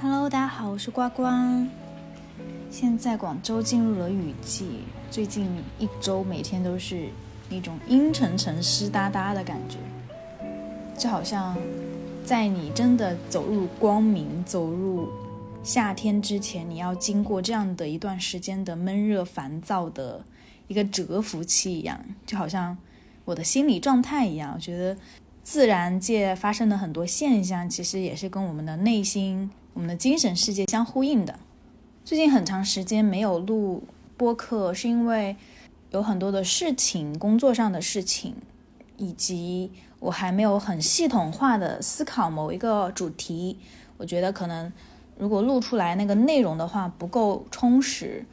Hello，大家好，我是呱呱。现在广州进入了雨季，最近一周每天都是那种阴沉沉、湿哒哒的感觉，就好像在你真的走入光明、走入夏天之前，你要经过这样的一段时间的闷热、烦躁的一个蛰伏期一样，就好像我的心理状态一样。我觉得自然界发生的很多现象，其实也是跟我们的内心、我们的精神世界相呼应的。最近很长时间没有录播客，是因为有很多的事情，工作上的事情，以及我还没有很系统化的思考某一个主题。我觉得可能如果录出来那个内容的话不够充实，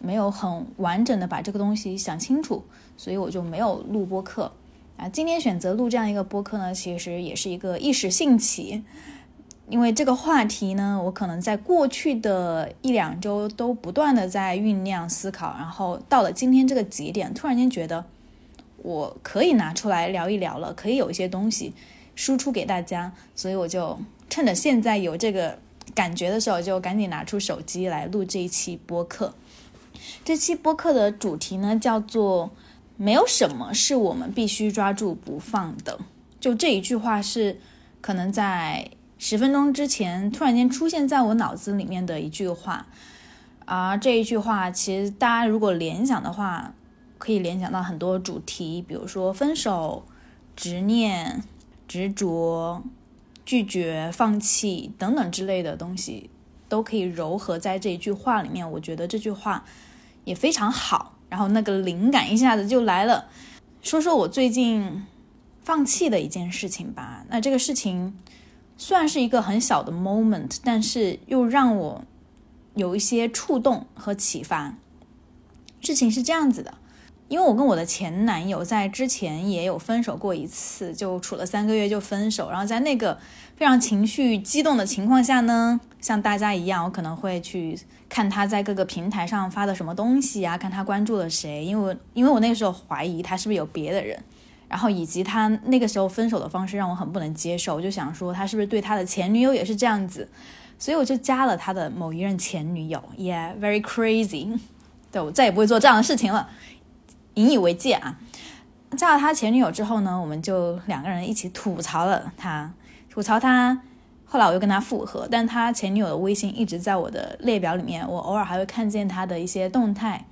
没有很完整的把这个东西想清楚，所以我就没有录播客。啊，今天选择录这样一个播客呢，其实也是一个一时兴起。因为这个话题呢，我可能在过去的一两周都不断的在酝酿思考，然后到了今天这个节点，突然间觉得我可以拿出来聊一聊了，可以有一些东西输出给大家，所以我就趁着现在有这个感觉的时候，就赶紧拿出手机来录这一期播客。这期播客的主题呢，叫做“没有什么是我们必须抓住不放的”。就这一句话是可能在。十分钟之前，突然间出现在我脑子里面的一句话，而这一句话，其实大家如果联想的话，可以联想到很多主题，比如说分手、执念、执着、拒绝、放弃等等之类的东西，都可以糅合在这一句话里面。我觉得这句话也非常好，然后那个灵感一下子就来了。说说我最近放弃的一件事情吧，那这个事情。算是一个很小的 moment，但是又让我有一些触动和启发。事情是这样子的，因为我跟我的前男友在之前也有分手过一次，就处了三个月就分手。然后在那个非常情绪激动的情况下呢，像大家一样，我可能会去看他在各个平台上发的什么东西啊，看他关注了谁，因为因为我那个时候怀疑他是不是有别的人。然后以及他那个时候分手的方式让我很不能接受，我就想说他是不是对他的前女友也是这样子，所以我就加了他的某一任前女友，Yeah，very crazy，对我再也不会做这样的事情了，引以为戒啊。加了他前女友之后呢，我们就两个人一起吐槽了他，吐槽他。后来我又跟他复合，但他前女友的微信一直在我的列表里面，我偶尔还会看见他的一些动态，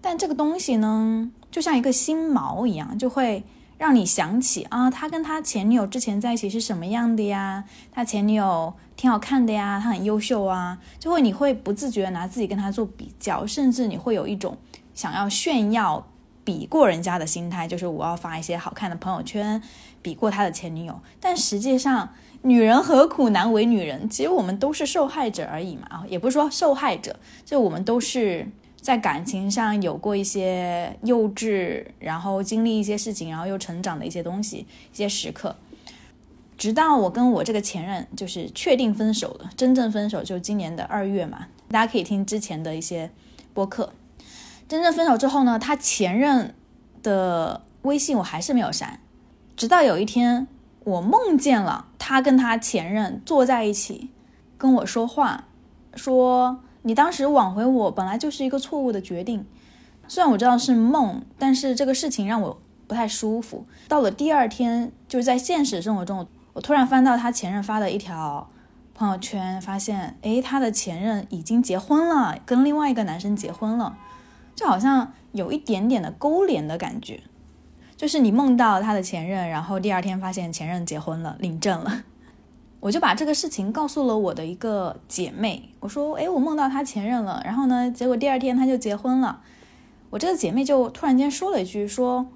但这个东西呢，就像一个心锚一样，就会。让你想起啊，他跟他前女友之前在一起是什么样的呀？他前女友挺好看的呀，他很优秀啊，就会你会不自觉拿自己跟他做比较，甚至你会有一种想要炫耀、比过人家的心态，就是我要发一些好看的朋友圈，比过他的前女友。但实际上，女人何苦难为女人？其实我们都是受害者而已嘛啊，也不是说受害者，就我们都是。在感情上有过一些幼稚，然后经历一些事情，然后又成长的一些东西，一些时刻。直到我跟我这个前任就是确定分手了，真正分手就今年的二月嘛，大家可以听之前的一些播客。真正分手之后呢，他前任的微信我还是没有删，直到有一天我梦见了他跟他前任坐在一起跟我说话，说。你当时挽回我本来就是一个错误的决定，虽然我知道是梦，但是这个事情让我不太舒服。到了第二天，就是在现实生活中，我突然翻到他前任发的一条朋友圈，发现，诶，他的前任已经结婚了，跟另外一个男生结婚了，就好像有一点点的勾连的感觉，就是你梦到他的前任，然后第二天发现前任结婚了，领证了。我就把这个事情告诉了我的一个姐妹，我说：“哎，我梦到他前任了。”然后呢，结果第二天他就结婚了。我这个姐妹就突然间说了一句：“说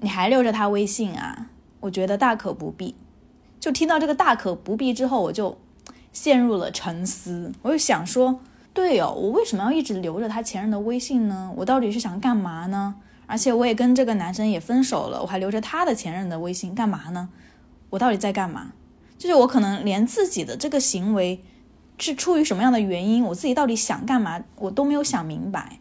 你还留着他微信啊？”我觉得大可不必。就听到这个“大可不必”之后，我就陷入了沉思。我就想说：“对哦，我为什么要一直留着他前任的微信呢？我到底是想干嘛呢？而且我也跟这个男生也分手了，我还留着他的前任的微信干嘛呢？我到底在干嘛？”就是我可能连自己的这个行为是出于什么样的原因，我自己到底想干嘛，我都没有想明白。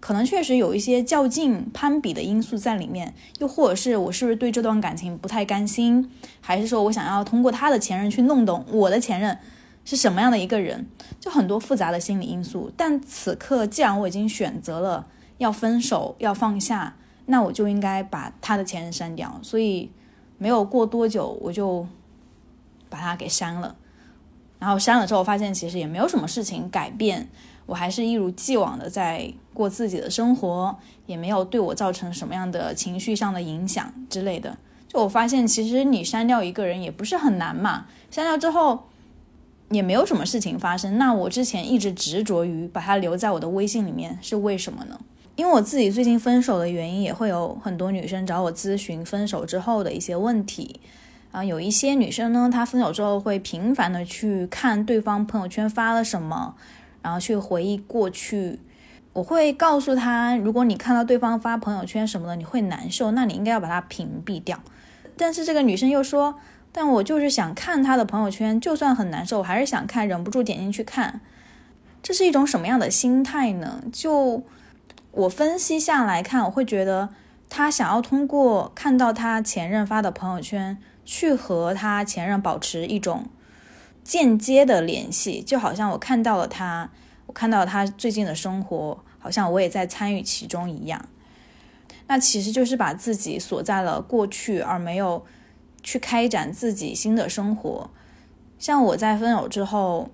可能确实有一些较劲、攀比的因素在里面，又或者是我是不是对这段感情不太甘心，还是说我想要通过他的前任去弄懂我的前任，是什么样的一个人，就很多复杂的心理因素。但此刻，既然我已经选择了要分手、要放下，那我就应该把他的前任删掉。所以，没有过多久，我就把他给删了。然后删了之后，发现其实也没有什么事情改变，我还是一如既往的在过自己的生活，也没有对我造成什么样的情绪上的影响之类的。就我发现，其实你删掉一个人也不是很难嘛，删掉之后也没有什么事情发生。那我之前一直执着于把他留在我的微信里面，是为什么呢？因为我自己最近分手的原因，也会有很多女生找我咨询分手之后的一些问题。啊，有一些女生呢，她分手之后会频繁的去看对方朋友圈发了什么，然后去回忆过去。我会告诉她，如果你看到对方发朋友圈什么的，你会难受，那你应该要把它屏蔽掉。但是这个女生又说，但我就是想看他的朋友圈，就算很难受，我还是想看，忍不住点进去看。这是一种什么样的心态呢？就我分析下来看，我会觉得他想要通过看到他前任发的朋友圈。去和他前任保持一种间接的联系，就好像我看到了他，我看到他最近的生活，好像我也在参与其中一样。那其实就是把自己锁在了过去，而没有去开展自己新的生活。像我在分手之后，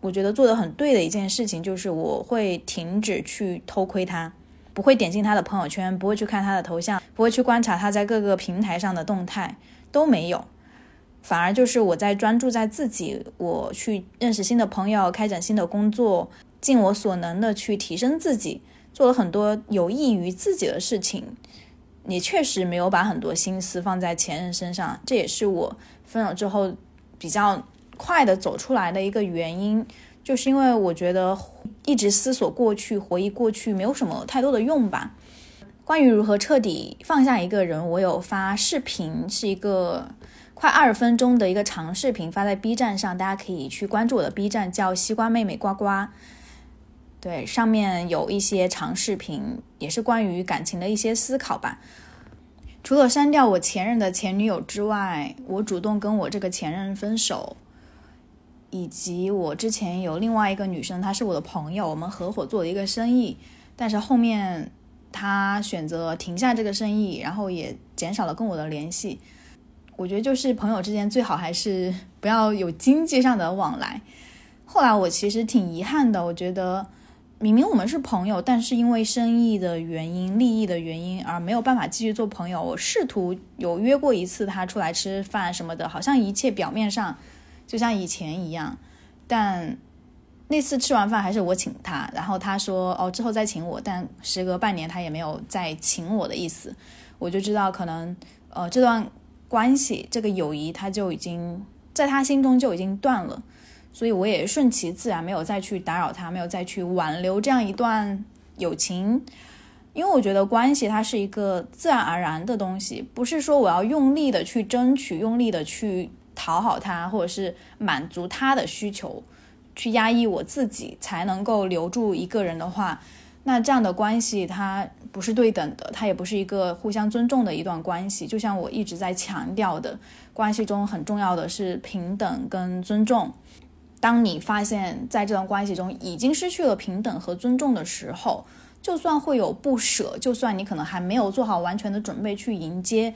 我觉得做的很对的一件事情，就是我会停止去偷窥他，不会点进他的朋友圈，不会去看他的头像，不会去观察他在各个平台上的动态。都没有，反而就是我在专注在自己，我去认识新的朋友，开展新的工作，尽我所能的去提升自己，做了很多有益于自己的事情。也确实没有把很多心思放在前任身上，这也是我分手之后比较快的走出来的一个原因，就是因为我觉得一直思索过去、回忆过去没有什么太多的用吧。关于如何彻底放下一个人，我有发视频，是一个快二十分钟的一个长视频，发在 B 站上，大家可以去关注我的 B 站，叫西瓜妹妹呱呱。对，上面有一些长视频，也是关于感情的一些思考吧。除了删掉我前任的前女友之外，我主动跟我这个前任分手，以及我之前有另外一个女生，她是我的朋友，我们合伙做的一个生意，但是后面。他选择停下这个生意，然后也减少了跟我的联系。我觉得就是朋友之间最好还是不要有经济上的往来。后来我其实挺遗憾的，我觉得明明我们是朋友，但是因为生意的原因、利益的原因而没有办法继续做朋友。我试图有约过一次他出来吃饭什么的，好像一切表面上就像以前一样，但。那次吃完饭还是我请他，然后他说哦之后再请我，但时隔半年他也没有再请我的意思，我就知道可能呃这段关系这个友谊他就已经在他心中就已经断了，所以我也顺其自然没有再去打扰他，没有再去挽留这样一段友情，因为我觉得关系它是一个自然而然的东西，不是说我要用力的去争取，用力的去讨好他，或者是满足他的需求。去压抑我自己才能够留住一个人的话，那这样的关系它不是对等的，它也不是一个互相尊重的一段关系。就像我一直在强调的，关系中很重要的是平等跟尊重。当你发现在这段关系中已经失去了平等和尊重的时候，就算会有不舍，就算你可能还没有做好完全的准备去迎接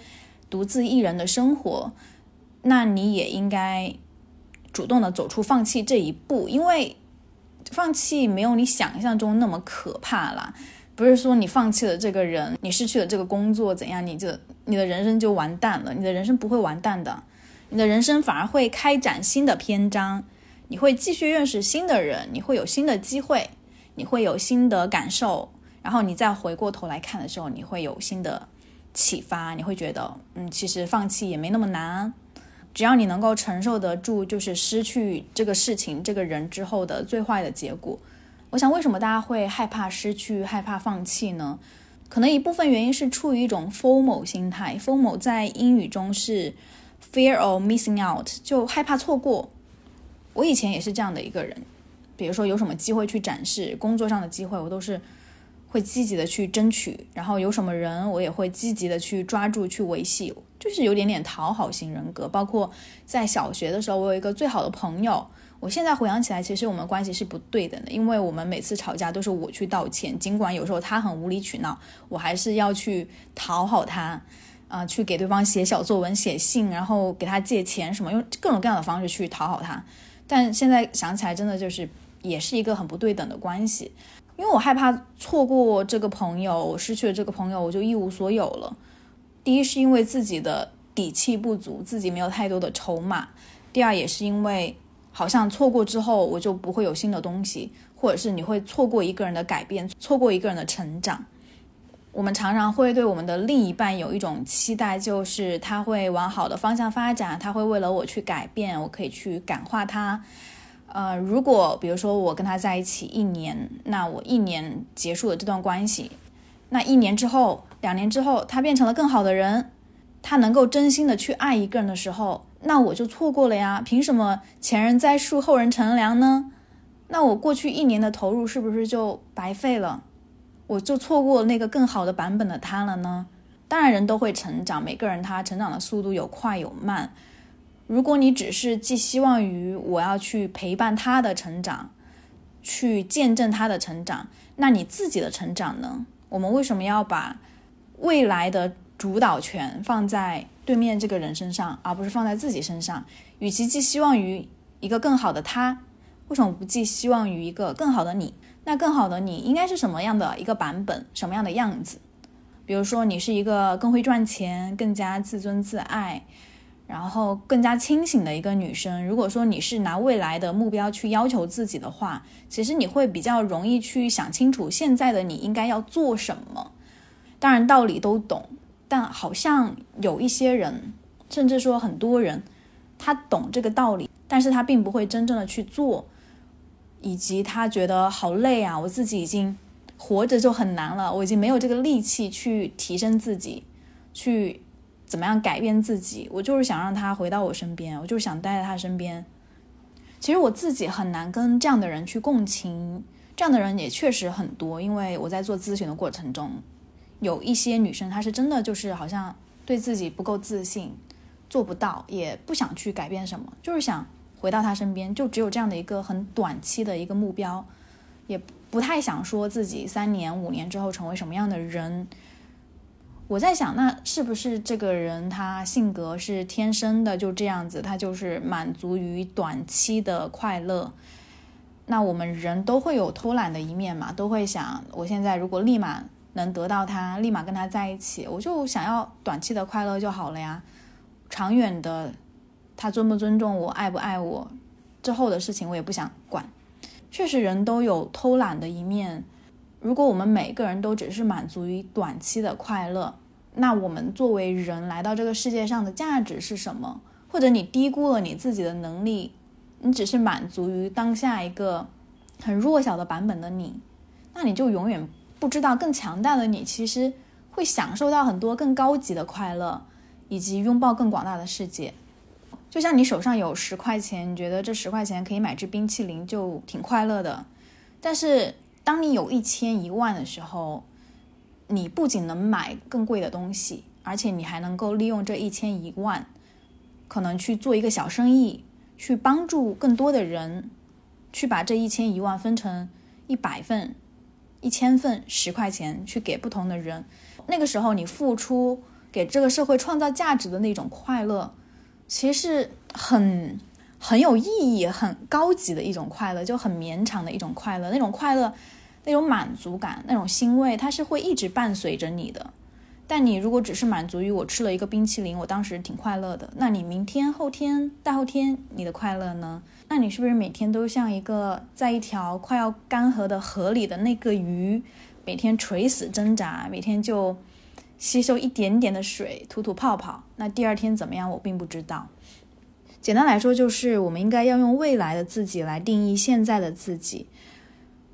独自一人的生活，那你也应该。主动的走出放弃这一步，因为放弃没有你想象中那么可怕啦。不是说你放弃了这个人，你失去了这个工作怎样，你就你的人生就完蛋了。你的人生不会完蛋的，你的人生反而会开展新的篇章。你会继续认识新的人，你会有新的机会，你会有新的感受。然后你再回过头来看的时候，你会有新的启发。你会觉得，嗯，其实放弃也没那么难。只要你能够承受得住，就是失去这个事情、这个人之后的最坏的结果。我想，为什么大家会害怕失去、害怕放弃呢？可能一部分原因是出于一种 FOMO 心态。FOMO 在英语中是 fear of missing out，就害怕错过。我以前也是这样的一个人，比如说有什么机会去展示工作上的机会，我都是会积极的去争取。然后有什么人，我也会积极的去抓住、去维系。就是有点点讨好型人格，包括在小学的时候，我有一个最好的朋友，我现在回想起来，其实我们关系是不对等的，因为我们每次吵架都是我去道歉，尽管有时候他很无理取闹，我还是要去讨好他，啊，去给对方写小作文、写信，然后给他借钱什么，用各种各样的方式去讨好他。但现在想起来，真的就是也是一个很不对等的关系，因为我害怕错过这个朋友，我失去了这个朋友，我就一无所有了。第一是因为自己的底气不足，自己没有太多的筹码；第二也是因为。好像错过之后，我就不会有新的东西，或者是你会错过一个人的改变，错过一个人的成长。我们常常会对我们的另一半有一种期待，就是他会往好的方向发展，他会为了我去改变，我可以去感化他。呃，如果比如说我跟他在一起一年，那我一年结束了这段关系，那一年之后、两年之后，他变成了更好的人，他能够真心的去爱一个人的时候。那我就错过了呀？凭什么前人栽树，后人乘凉呢？那我过去一年的投入是不是就白费了？我就错过那个更好的版本的他了呢？当然，人都会成长，每个人他成长的速度有快有慢。如果你只是寄希望于我要去陪伴他的成长，去见证他的成长，那你自己的成长呢？我们为什么要把未来的主导权放在？对面这个人身上，而不是放在自己身上。与其寄希望于一个更好的他，为什么不寄希望于一个更好的你？那更好的你应该是什么样的一个版本，什么样的样子？比如说，你是一个更会赚钱、更加自尊自爱，然后更加清醒的一个女生。如果说你是拿未来的目标去要求自己的话，其实你会比较容易去想清楚现在的你应该要做什么。当然，道理都懂。但好像有一些人，甚至说很多人，他懂这个道理，但是他并不会真正的去做，以及他觉得好累啊，我自己已经活着就很难了，我已经没有这个力气去提升自己，去怎么样改变自己，我就是想让他回到我身边，我就是想待在他身边。其实我自己很难跟这样的人去共情，这样的人也确实很多，因为我在做咨询的过程中。有一些女生，她是真的就是好像对自己不够自信，做不到，也不想去改变什么，就是想回到他身边，就只有这样的一个很短期的一个目标，也不太想说自己三年五年之后成为什么样的人。我在想，那是不是这个人他性格是天生的就这样子，他就是满足于短期的快乐？那我们人都会有偷懒的一面嘛，都会想，我现在如果立马。能得到他，立马跟他在一起，我就想要短期的快乐就好了呀。长远的，他尊不尊重我，爱不爱我，之后的事情我也不想管。确实，人都有偷懒的一面。如果我们每个人都只是满足于短期的快乐，那我们作为人来到这个世界上的价值是什么？或者你低估了你自己的能力，你只是满足于当下一个很弱小的版本的你，那你就永远。不知道更强大的你，其实会享受到很多更高级的快乐，以及拥抱更广大的世界。就像你手上有十块钱，你觉得这十块钱可以买支冰淇淋，就挺快乐的。但是当你有一千一万的时候，你不仅能买更贵的东西，而且你还能够利用这一千一万，可能去做一个小生意，去帮助更多的人，去把这一千一万分成一百份。一千份十块钱去给不同的人，那个时候你付出给这个社会创造价值的那种快乐，其实是很很有意义、很高级的一种快乐，就很绵长的一种快乐。那种快乐、那种满足感、那种欣慰，它是会一直伴随着你的。但你如果只是满足于我吃了一个冰淇淋，我当时挺快乐的，那你明天、后天、大后天你的快乐呢？那你是不是每天都像一个在一条快要干涸的河里的那个鱼，每天垂死挣扎，每天就吸收一点点的水，吐吐泡泡？那第二天怎么样？我并不知道。简单来说，就是我们应该要用未来的自己来定义现在的自己。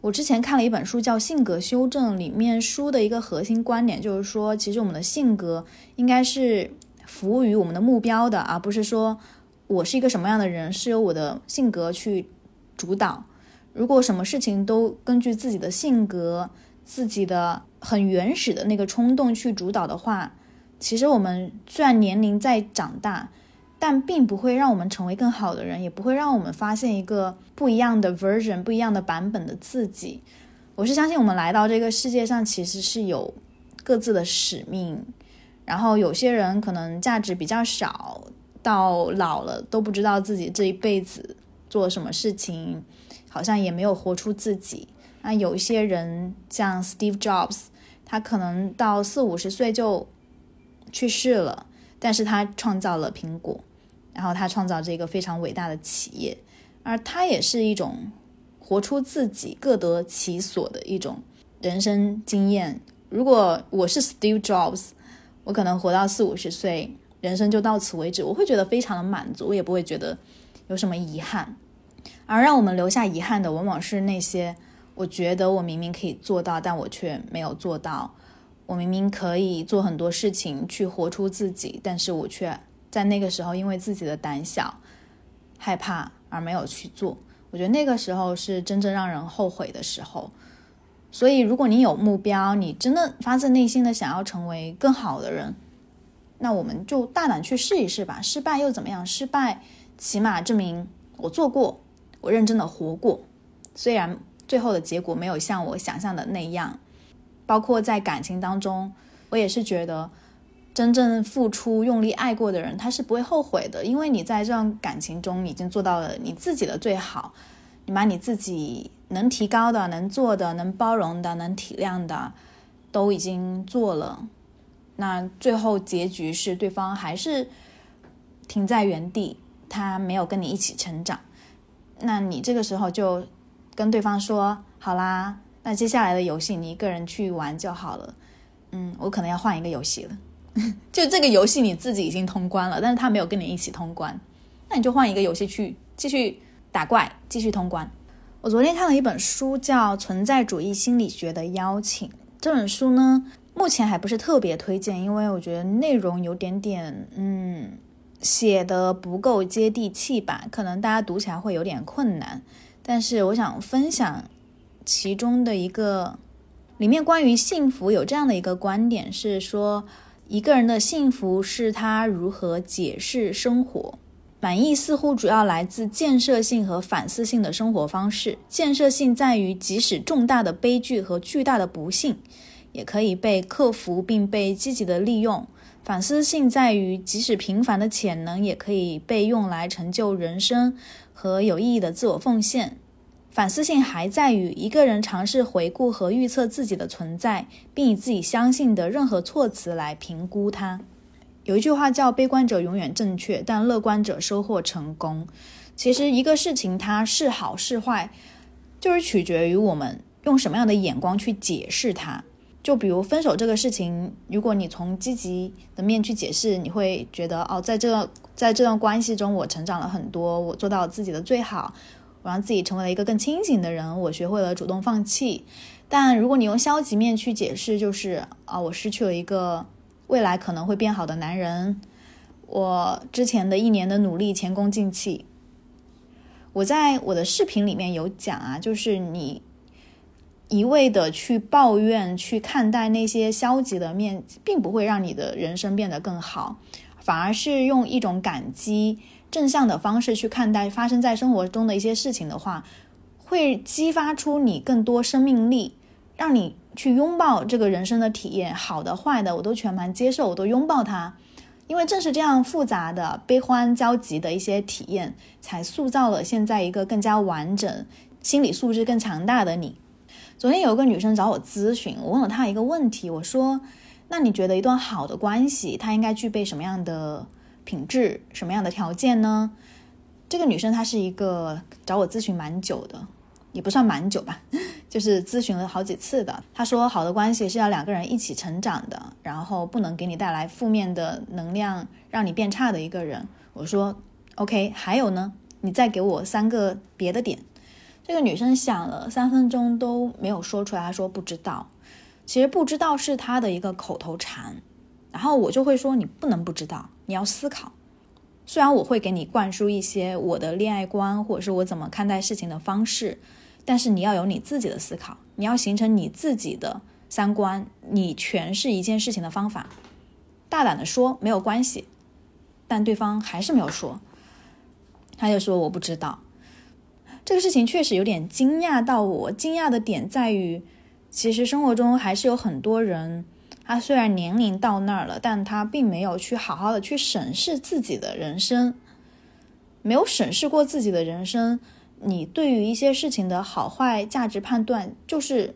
我之前看了一本书叫《性格修正》，里面书的一个核心观点就是说，其实我们的性格应该是服务于我们的目标的，而不是说。我是一个什么样的人，是由我的性格去主导。如果什么事情都根据自己的性格、自己的很原始的那个冲动去主导的话，其实我们虽然年龄在长大，但并不会让我们成为更好的人，也不会让我们发现一个不一样的 version、不一样的版本的自己。我是相信我们来到这个世界上其实是有各自的使命，然后有些人可能价值比较少，到老了都不知道自己这一辈子做什么事情，好像也没有活出自己。那有一些人像 Steve Jobs，他可能到四五十岁就去世了，但是他创造了苹果，然后他创造这个非常伟大的企业，而他也是一种活出自己、各得其所的一种人生经验。如果我是 Steve Jobs，我可能活到四五十岁，人生就到此为止，我会觉得非常的满足，我也不会觉得有什么遗憾。而让我们留下遗憾的，往往是那些。我觉得我明明可以做到，但我却没有做到。我明明可以做很多事情去活出自己，但是我却在那个时候因为自己的胆小、害怕而没有去做。我觉得那个时候是真正让人后悔的时候。所以，如果你有目标，你真的发自内心的想要成为更好的人，那我们就大胆去试一试吧。失败又怎么样？失败起码证明我做过，我认真的活过。虽然。最后的结果没有像我想象的那样，包括在感情当中，我也是觉得，真正付出、用力爱过的人，他是不会后悔的，因为你在这段感情中已经做到了你自己的最好，你把你自己能提高的、能做的、能包容的、能体谅的，都已经做了。那最后结局是对方还是停在原地，他没有跟你一起成长，那你这个时候就。跟对方说好啦，那接下来的游戏你一个人去玩就好了。嗯，我可能要换一个游戏了。就这个游戏你自己已经通关了，但是他没有跟你一起通关，那你就换一个游戏去继续打怪，继续通关。我昨天看了一本书，叫《存在主义心理学的邀请》。这本书呢，目前还不是特别推荐，因为我觉得内容有点点，嗯，写的不够接地气吧，可能大家读起来会有点困难。但是我想分享其中的一个，里面关于幸福有这样的一个观点，是说一个人的幸福是他如何解释生活。满意似乎主要来自建设性和反思性的生活方式。建设性在于，即使重大的悲剧和巨大的不幸，也可以被克服并被积极的利用。反思性在于，即使平凡的潜能，也可以被用来成就人生。和有意义的自我奉献，反思性还在于一个人尝试回顾和预测自己的存在，并以自己相信的任何措辞来评估它。有一句话叫“悲观者永远正确，但乐观者收获成功”。其实一个事情它是好是坏，就是取决于我们用什么样的眼光去解释它。就比如分手这个事情，如果你从积极的面去解释，你会觉得哦，在这在这段关系中，我成长了很多，我做到了自己的最好，我让自己成为了一个更清醒的人，我学会了主动放弃。但如果你用消极面去解释，就是啊，我失去了一个未来可能会变好的男人，我之前的一年的努力前功尽弃。我在我的视频里面有讲啊，就是你。一味的去抱怨、去看待那些消极的面，并不会让你的人生变得更好，反而是用一种感激、正向的方式去看待发生在生活中的一些事情的话，会激发出你更多生命力，让你去拥抱这个人生的体验，好的、坏的，我都全盘接受，我都拥抱它。因为正是这样复杂的、悲欢交集的一些体验，才塑造了现在一个更加完整、心理素质更强大的你。昨天有个女生找我咨询，我问了她一个问题，我说：“那你觉得一段好的关系，它应该具备什么样的品质、什么样的条件呢？”这个女生她是一个找我咨询蛮久的，也不算蛮久吧，就是咨询了好几次的。她说：“好的关系是要两个人一起成长的，然后不能给你带来负面的能量，让你变差的一个人。”我说：“OK，还有呢？你再给我三个别的点。”这个女生想了三分钟都没有说出来，她说不知道。其实不知道是她的一个口头禅，然后我就会说你不能不知道，你要思考。虽然我会给你灌输一些我的恋爱观或者是我怎么看待事情的方式，但是你要有你自己的思考，你要形成你自己的三观，你诠释一件事情的方法。大胆的说没有关系，但对方还是没有说，他就说我不知道。这个事情确实有点惊讶到我，惊讶的点在于，其实生活中还是有很多人，他虽然年龄到那儿了，但他并没有去好好的去审视自己的人生，没有审视过自己的人生，你对于一些事情的好坏价值判断就是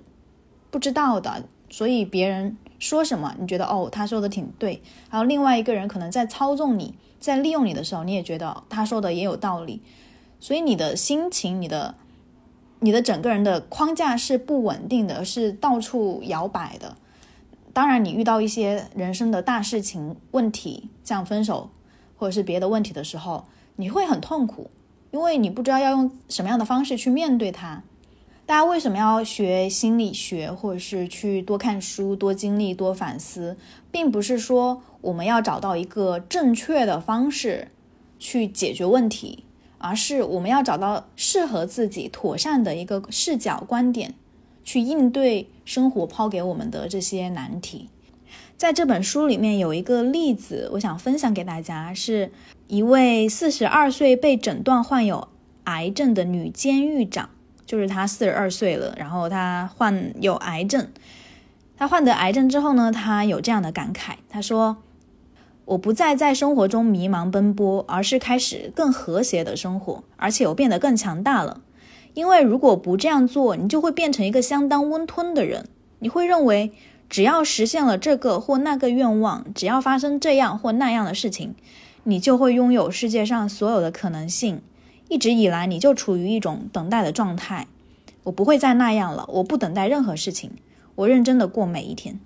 不知道的，所以别人说什么，你觉得哦他说的挺对，然后另外一个人可能在操纵你，在利用你的时候，你也觉得他说的也有道理。所以你的心情，你的，你的整个人的框架是不稳定的，是到处摇摆的。当然，你遇到一些人生的大事情、问题，像分手或者是别的问题的时候，你会很痛苦，因为你不知道要用什么样的方式去面对它。大家为什么要学心理学，或者是去多看书、多经历、多反思，并不是说我们要找到一个正确的方式去解决问题。而是我们要找到适合自己妥善的一个视角观点，去应对生活抛给我们的这些难题。在这本书里面有一个例子，我想分享给大家，是一位四十二岁被诊断患有癌症的女监狱长，就是她四十二岁了，然后她患有癌症。她患得癌症之后呢，她有这样的感慨，她说。我不再在生活中迷茫奔波，而是开始更和谐的生活，而且我变得更强大了。因为如果不这样做，你就会变成一个相当温吞的人。你会认为，只要实现了这个或那个愿望，只要发生这样或那样的事情，你就会拥有世界上所有的可能性。一直以来，你就处于一种等待的状态。我不会再那样了，我不等待任何事情，我认真的过每一天。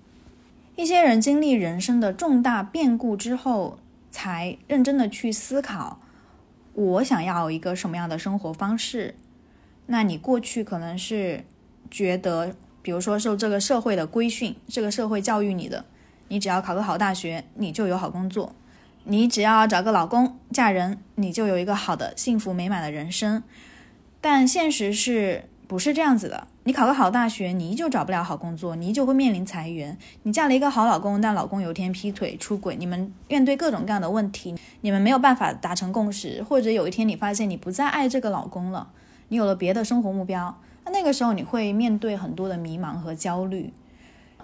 一些人经历人生的重大变故之后，才认真的去思考，我想要一个什么样的生活方式。那你过去可能是觉得，比如说受这个社会的规训，这个社会教育你的，你只要考个好大学，你就有好工作；你只要找个老公嫁人，你就有一个好的幸福美满的人生。但现实是不是这样子的？你考个好大学，你依旧找不了好工作，你依旧会面临裁员。你嫁了一个好老公，但老公有一天劈腿出轨，你们面对各种各样的问题，你们没有办法达成共识，或者有一天你发现你不再爱这个老公了，你有了别的生活目标，那那个时候你会面对很多的迷茫和焦虑。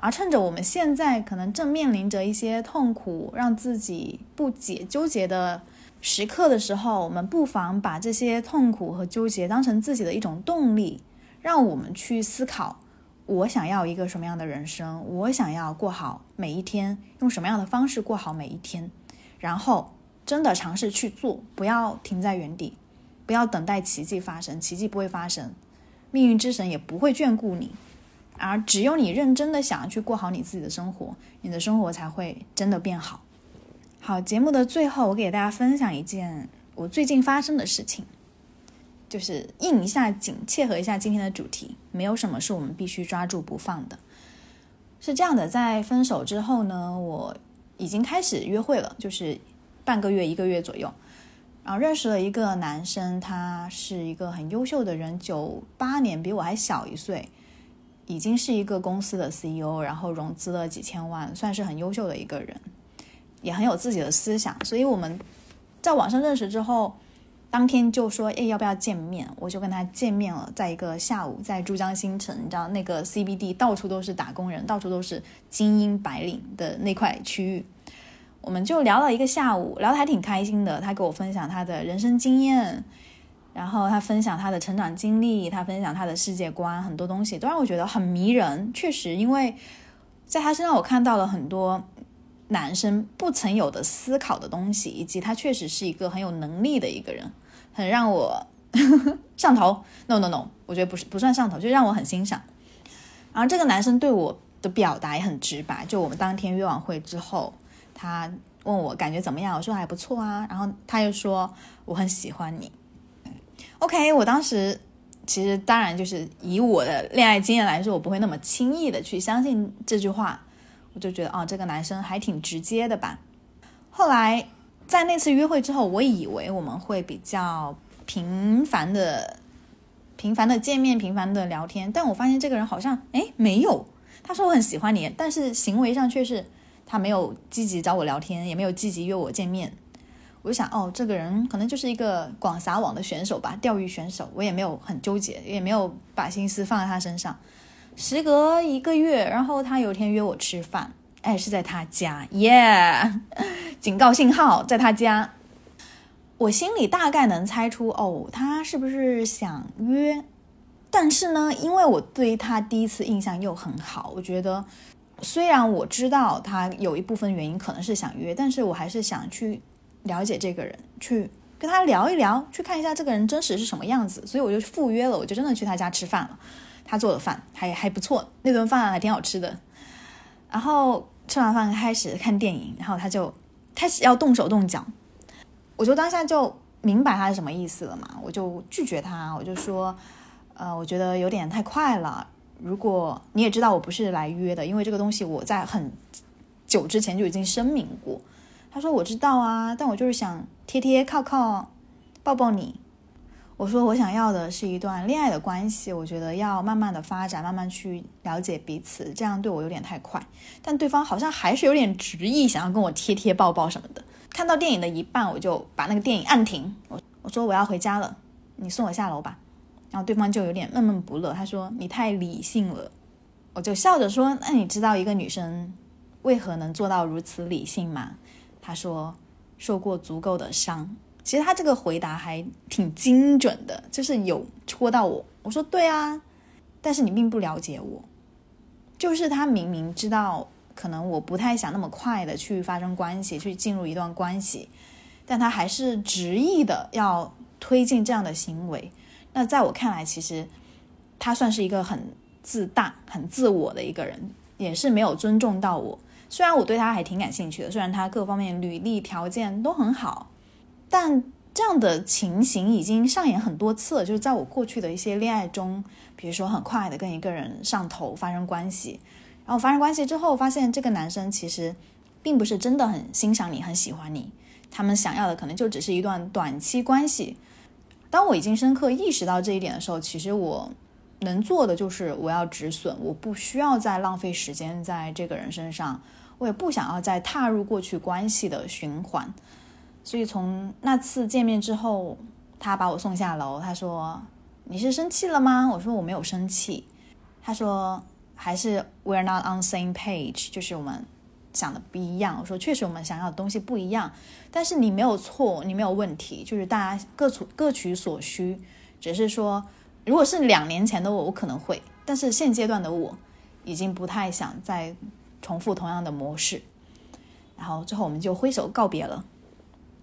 而趁着我们现在可能正面临着一些痛苦、让自己不解、纠结的时刻的时候，我们不妨把这些痛苦和纠结当成自己的一种动力。让我们去思考，我想要一个什么样的人生？我想要过好每一天，用什么样的方式过好每一天？然后真的尝试去做，不要停在原地，不要等待奇迹发生，奇迹不会发生，命运之神也不会眷顾你。而只有你认真的想要去过好你自己的生活，你的生活才会真的变好。好，节目的最后，我给大家分享一件我最近发生的事情。就是应一下景，切合一下今天的主题。没有什么是我们必须抓住不放的。是这样的，在分手之后呢，我已经开始约会了，就是半个月、一个月左右。然后认识了一个男生，他是一个很优秀的人，九八年，比我还小一岁，已经是一个公司的 CEO，然后融资了几千万，算是很优秀的一个人，也很有自己的思想。所以我们在网上认识之后。当天就说，哎，要不要见面？我就跟他见面了，在一个下午，在珠江新城，你知道那个 CBD 到处都是打工人，到处都是精英白领的那块区域，我们就聊了一个下午，聊的还挺开心的。他给我分享他的人生经验，然后他分享他的成长经历，他分享他的世界观，很多东西都让我觉得很迷人。确实，因为在他身上我看到了很多男生不曾有的思考的东西，以及他确实是一个很有能力的一个人。很让我 上头，no no no，我觉得不是不算上头，就让我很欣赏。然后这个男生对我的表达也很直白，就我们当天约完会之后，他问我感觉怎么样，我说还不错啊。然后他又说我很喜欢你。OK，我当时其实当然就是以我的恋爱经验来说，我不会那么轻易的去相信这句话，我就觉得哦，这个男生还挺直接的吧。后来。在那次约会之后，我以为我们会比较频繁的、频繁的见面、频繁的聊天，但我发现这个人好像哎没有。他说我很喜欢你，但是行为上却是他没有积极找我聊天，也没有积极约我见面。我就想，哦，这个人可能就是一个广撒网的选手吧，钓鱼选手。我也没有很纠结，也没有把心思放在他身上。时隔一个月，然后他有一天约我吃饭，哎，是在他家，耶！警告信号，在他家。我心里大概能猜出，哦，他是不是想约？但是呢，因为我对他第一次印象又很好，我觉得虽然我知道他有一部分原因可能是想约，但是我还是想去了解这个人，去跟他聊一聊，去看一下这个人真实是什么样子。所以我就赴约了，我就真的去他家吃饭了。他做的饭还还不错，那顿饭还挺好吃的。然后吃完饭开始看电影，然后他就开始要动手动脚。我就当下就明白他是什么意思了嘛，我就拒绝他，我就说，呃，我觉得有点太快了。如果你也知道我不是来约的，因为这个东西我在很久之前就已经声明过。他说我知道啊，但我就是想贴贴靠靠，抱抱你。我说我想要的是一段恋爱的关系，我觉得要慢慢的发展，慢慢去了解彼此，这样对我有点太快。但对方好像还是有点执意，想要跟我贴贴抱抱什么的。看到电影的一半，我就把那个电影按停。我我说我要回家了，你送我下楼吧。然后对方就有点闷闷不乐，他说你太理性了。我就笑着说，那你知道一个女生为何能做到如此理性吗？他说受过足够的伤。其实他这个回答还挺精准的，就是有戳到我。我说对啊，但是你并不了解我，就是他明明知道。可能我不太想那么快的去发生关系，去进入一段关系，但他还是执意的要推进这样的行为。那在我看来，其实他算是一个很自大、很自我的一个人，也是没有尊重到我。虽然我对他还挺感兴趣的，虽然他各方面履历条件都很好，但这样的情形已经上演很多次了。就是在我过去的一些恋爱中，比如说很快的跟一个人上头发生关系。然后发生关系之后，发现这个男生其实并不是真的很欣赏你、很喜欢你。他们想要的可能就只是一段短期关系。当我已经深刻意识到这一点的时候，其实我能做的就是我要止损，我不需要再浪费时间在这个人身上，我也不想要再踏入过去关系的循环。所以从那次见面之后，他把我送下楼，他说：“你是生气了吗？”我说：“我没有生气。”他说。还是 we're not on same page，就是我们想的不一样。我说确实我们想要的东西不一样，但是你没有错，你没有问题，就是大家各处各取所需。只是说，如果是两年前的我，我可能会，但是现阶段的我已经不太想再重复同样的模式。然后最后我们就挥手告别了。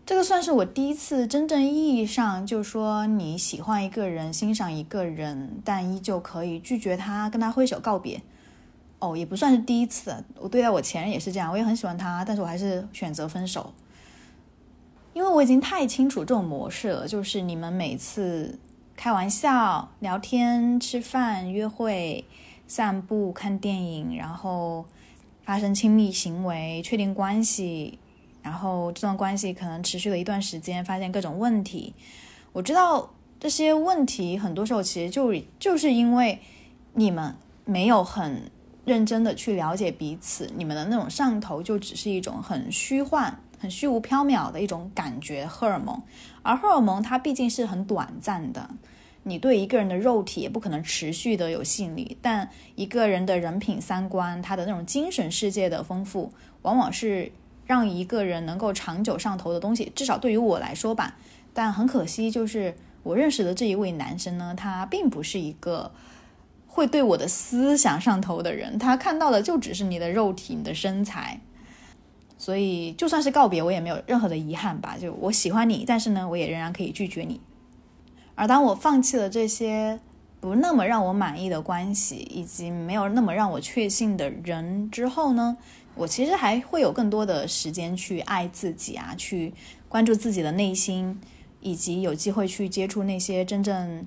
这个算是我第一次真正意义上，就是说你喜欢一个人、欣赏一个人，但依旧可以拒绝他，跟他挥手告别。哦，也不算是第一次，我对待我前任也是这样，我也很喜欢他，但是我还是选择分手，因为我已经太清楚这种模式了，就是你们每次开玩笑、聊天、吃饭、约会、散步、看电影，然后发生亲密行为、确定关系。然后这段关系可能持续了一段时间，发现各种问题。我知道这些问题很多时候其实就就是因为你们没有很认真的去了解彼此，你们的那种上头就只是一种很虚幻、很虚无缥缈的一种感觉，荷尔蒙。而荷尔蒙它毕竟是很短暂的，你对一个人的肉体也不可能持续的有吸引力，但一个人的人品、三观，他的那种精神世界的丰富，往往是。让一个人能够长久上头的东西，至少对于我来说吧。但很可惜，就是我认识的这一位男生呢，他并不是一个会对我的思想上头的人。他看到的就只是你的肉体、你的身材。所以，就算是告别，我也没有任何的遗憾吧。就我喜欢你，但是呢，我也仍然可以拒绝你。而当我放弃了这些不那么让我满意的关系，以及没有那么让我确信的人之后呢？我其实还会有更多的时间去爱自己啊，去关注自己的内心，以及有机会去接触那些真正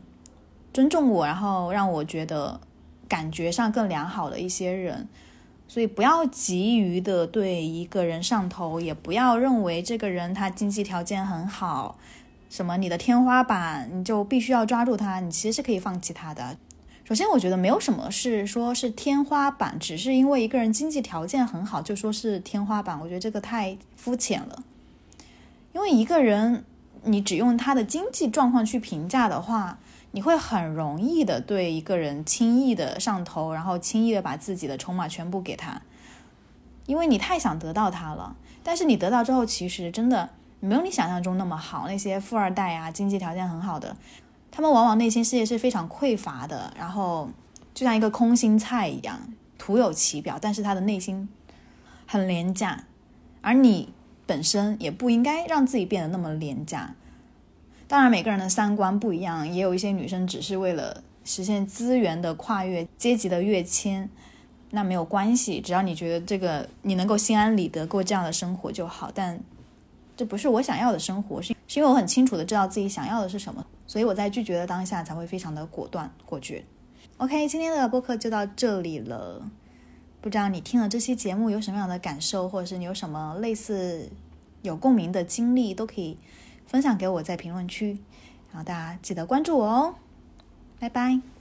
尊重我，然后让我觉得感觉上更良好的一些人。所以不要急于的对一个人上头，也不要认为这个人他经济条件很好，什么你的天花板你就必须要抓住他，你其实是可以放弃他的。首先，我觉得没有什么是说是天花板，只是因为一个人经济条件很好就说是天花板，我觉得这个太肤浅了。因为一个人你只用他的经济状况去评价的话，你会很容易的对一个人轻易的上头，然后轻易的把自己的筹码全部给他，因为你太想得到他了。但是你得到之后，其实真的没有你想象中那么好。那些富二代啊，经济条件很好的，他们往往内心世界是非常匮乏的，然后就像一个空心菜一样，徒有其表，但是他的内心很廉价。而你本身也不应该让自己变得那么廉价。当然，每个人的三观不一样，也有一些女生只是为了实现资源的跨越、阶级的跃迁，那没有关系，只要你觉得这个你能够心安理得过这样的生活就好。但这不是我想要的生活，是是因为我很清楚的知道自己想要的是什么，所以我在拒绝的当下才会非常的果断果决。OK，今天的播客就到这里了。不知道你听了这期节目有什么样的感受，或者是你有什么类似有共鸣的经历，都可以分享给我在评论区。然后大家记得关注我哦，拜拜。